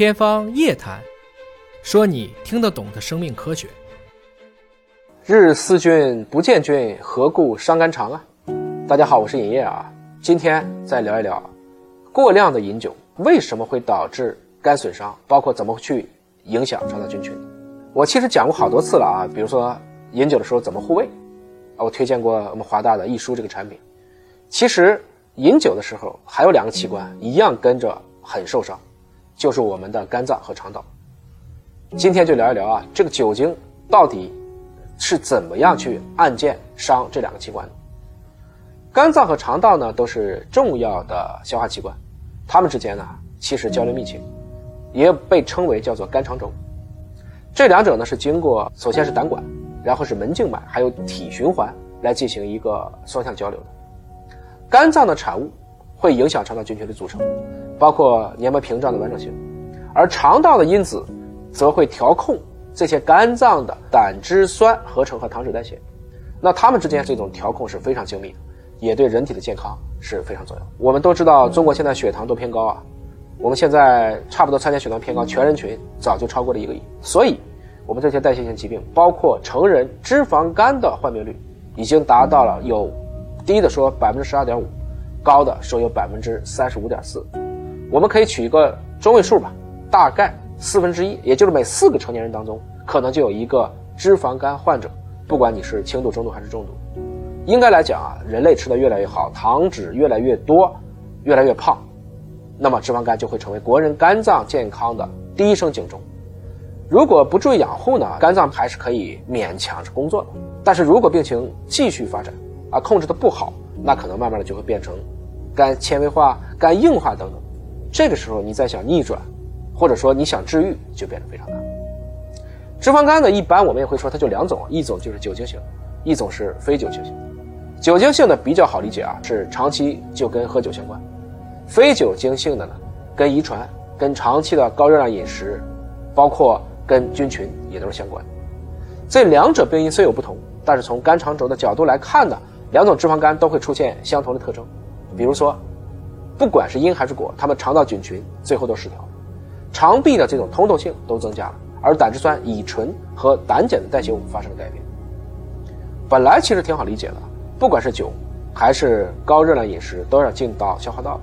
天方夜谭，说你听得懂的生命科学。日思君不见君，何故伤肝肠啊？大家好，我是尹烨啊。今天再聊一聊，过量的饮酒为什么会导致肝损伤，包括怎么去影响肠道菌群。我其实讲过好多次了啊，比如说饮酒的时候怎么护胃啊，我推荐过我们华大的益舒这个产品。其实饮酒的时候还有两个器官一样跟着很受伤。就是我们的肝脏和肠道。今天就聊一聊啊，这个酒精到底是怎么样去按键伤这两个器官的？肝脏和肠道呢都是重要的消化器官，它们之间呢其实交流密切，也被称为叫做肝肠轴。这两者呢是经过首先是胆管，然后是门静脉，还有体循环来进行一个双向交流的。肝脏的产物会影响肠道菌群的组成。包括黏膜屏障的完整性，而肠道的因子则会调控这些肝脏的胆汁酸合成和糖脂代谢。那它们之间这种调控是非常精密的，也对人体的健康是非常重要。我们都知道，中国现在血糖都偏高啊，我们现在差不多参加血糖偏高，全人群早就超过了一个亿。所以，我们这些代谢性疾病，包括成人脂肪肝的患病率，已经达到了有低的说百分之十二点五，高的说有百分之三十五点四。我们可以取一个中位数吧，大概四分之一，也就是每四个成年人当中，可能就有一个脂肪肝患者。不管你是轻度、中度还是重度，应该来讲啊，人类吃的越来越好，糖脂越来越多，越来越胖，那么脂肪肝就会成为国人肝脏健康的第一声警钟。如果不注意养护呢，肝脏还是可以勉强着工作的。但是如果病情继续发展，啊，控制的不好，那可能慢慢的就会变成肝纤维化、肝硬化等等。这个时候，你再想逆转，或者说你想治愈，就变得非常难。脂肪肝呢，一般我们也会说它就两种，一种就是酒精型，一种是非酒精型。酒精性的比较好理解啊，是长期就跟喝酒相关；非酒精性的呢，跟遗传、跟长期的高热量饮食，包括跟菌群也都是相关。这两者病因虽有不同，但是从肝肠轴的角度来看呢，两种脂肪肝都会出现相同的特征，比如说。不管是因还是果，它们肠道菌群最后都失调，肠壁的这种通透性都增加了，而胆汁酸、乙醇和胆碱的代谢物发生了改变。本来其实挺好理解的，不管是酒还是高热量饮食，都要进到消化道，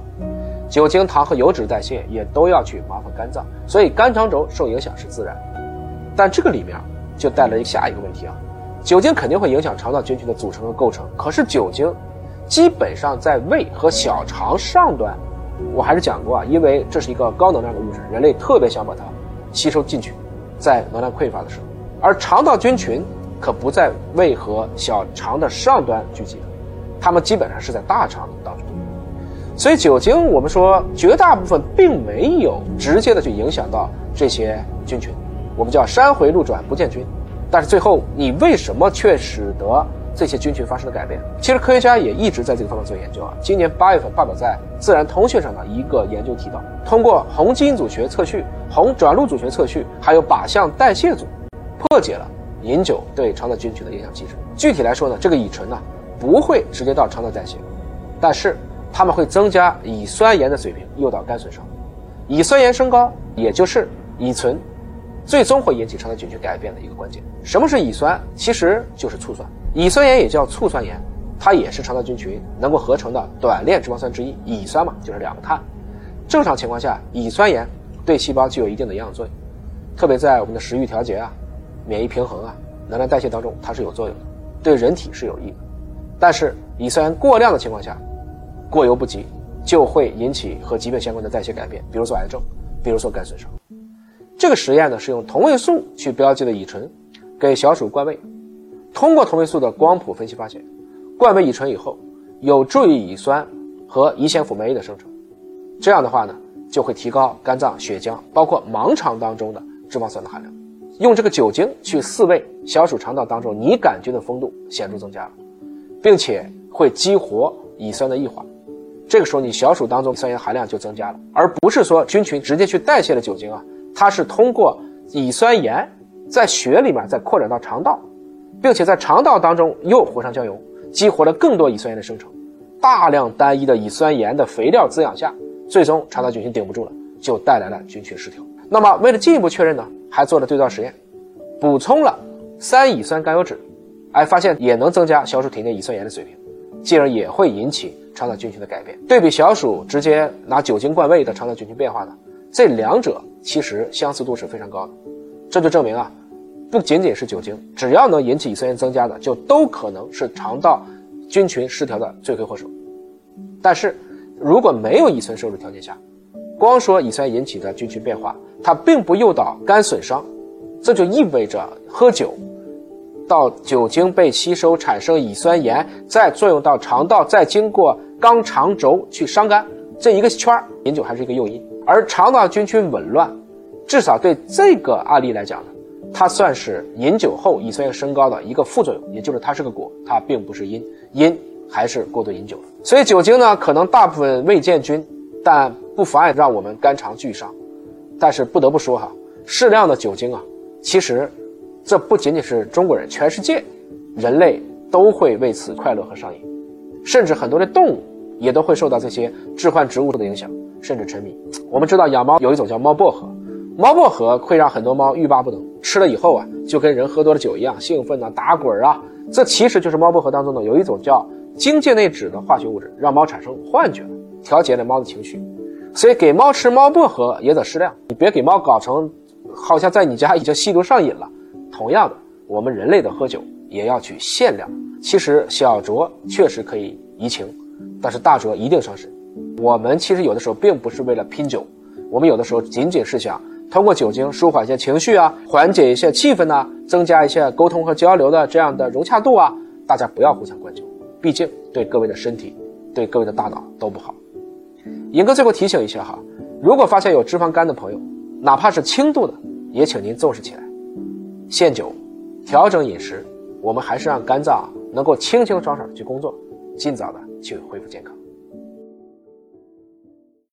酒精、糖和油脂代谢也都要去麻烦肝脏，所以肝肠轴受影响是自然。但这个里面就带来下一个问题啊，酒精肯定会影响肠道菌群的组成和构成，可是酒精。基本上在胃和小肠上端，我还是讲过啊，因为这是一个高能量的物质，人类特别想把它吸收进去，在能量匮乏的时候。而肠道菌群可不在胃和小肠的上端聚集，它们基本上是在大肠当中。所以酒精，我们说绝大部分并没有直接的去影响到这些菌群，我们叫山回路转不见菌。但是最后你为什么却使得？这些菌群发生了改变，其实科学家也一直在这个方面做研究啊。今年八月份发表在《自然通讯》上的一个研究提到，通过红基因组学测序、红转录组学测序，还有靶向代谢组，破解了饮酒对肠道菌群的影响机制。具体来说呢，这个乙醇呢不会直接到肠道代谢，但是它们会增加乙酸盐的水平，诱导肝损伤。乙酸盐升高，也就是乙醇，最终会引起肠道菌群改变的一个关键。什么是乙酸？其实就是醋酸。乙酸盐也叫醋酸盐，它也是肠道菌群能够合成的短链脂肪酸之一。乙酸嘛，就是两个碳。正常情况下，乙酸盐对细胞具有一定的营养作用，特别在我们的食欲调节啊、免疫平衡啊、能量代谢当中，它是有作用的，对人体是有益的。但是乙酸盐过量的情况下，过犹不及，就会引起和疾病相关的代谢改变，比如说癌症，比如说肝损伤。这个实验呢，是用同位素去标记的乙醇，给小鼠灌喂。通过同位素的光谱分析发现，灌喂乙醇以后，有助于乙酸和乙酰辅酶 A 的生成。这样的话呢，就会提高肝脏、血浆，包括盲肠当中的脂肪酸的含量。用这个酒精去饲喂小鼠肠道当中拟杆菌的丰度显著增加了，并且会激活乙酸的异化。这个时候，你小鼠当中酸盐含量就增加了，而不是说菌群直接去代谢了酒精啊，它是通过乙酸盐在血里面再扩展到肠道。并且在肠道当中又火上浇油，激活了更多乙酸盐的生成。大量单一的乙酸盐的肥料滋养下，最终肠道菌群顶不住了，就带来了菌群失调。那么为了进一步确认呢，还做了对照实验，补充了三乙酸甘油酯，哎，发现也能增加小鼠体内乙酸盐的水平，进而也会引起肠道菌群的改变。对比小鼠直接拿酒精灌喂的肠道菌群变化呢，这两者其实相似度是非常高的。这就证明啊，不仅仅是酒精，只要能引起乙酸盐增加的，就都可能是肠道菌群失调的罪魁祸首。但是，如果没有乙酸摄入条件下，光说乙酸引起的菌群变化，它并不诱导肝损伤，这就意味着喝酒，到酒精被吸收产生乙酸盐，再作用到肠道，再经过肛肠轴去伤肝，这一个圈儿饮酒还是一个诱因，而肠道菌群紊乱。至少对这个案例来讲呢，它算是饮酒后乙酸盐升高的一个副作用，也就是它是个果，它并不是因，因还是过度饮酒。所以酒精呢，可能大部分未见菌，但不妨碍让我们肝肠俱伤。但是不得不说哈，适量的酒精啊，其实这不仅仅是中国人，全世界人类都会为此快乐和上瘾，甚至很多的动物也都会受到这些致幻植物的影响，甚至沉迷。我们知道养猫有一种叫猫薄荷。猫薄荷会让很多猫欲罢不能，吃了以后啊，就跟人喝多了酒一样兴奋啊，打滚啊。这其实就是猫薄荷当中呢有一种叫精界内酯的化学物质，让猫产生幻觉，调节了猫的情绪。所以给猫吃猫薄荷也得适量，你别给猫搞成好像在你家已经吸毒上瘾了。同样的，我们人类的喝酒也要去限量。其实小酌确实可以怡情，但是大酌一定伤身。我们其实有的时候并不是为了拼酒，我们有的时候仅仅是想。通过酒精舒缓一些情绪啊，缓解一些气氛呐，增加一些沟通和交流的这样的融洽度啊，大家不要互相灌酒，毕竟对各位的身体、对各位的大脑都不好。尹哥最后提醒一下哈，如果发现有脂肪肝的朋友，哪怕是轻度的，也请您重视起来，限酒，调整饮食，我们还是让肝脏能够清清爽爽的去工作，尽早的去恢复健康。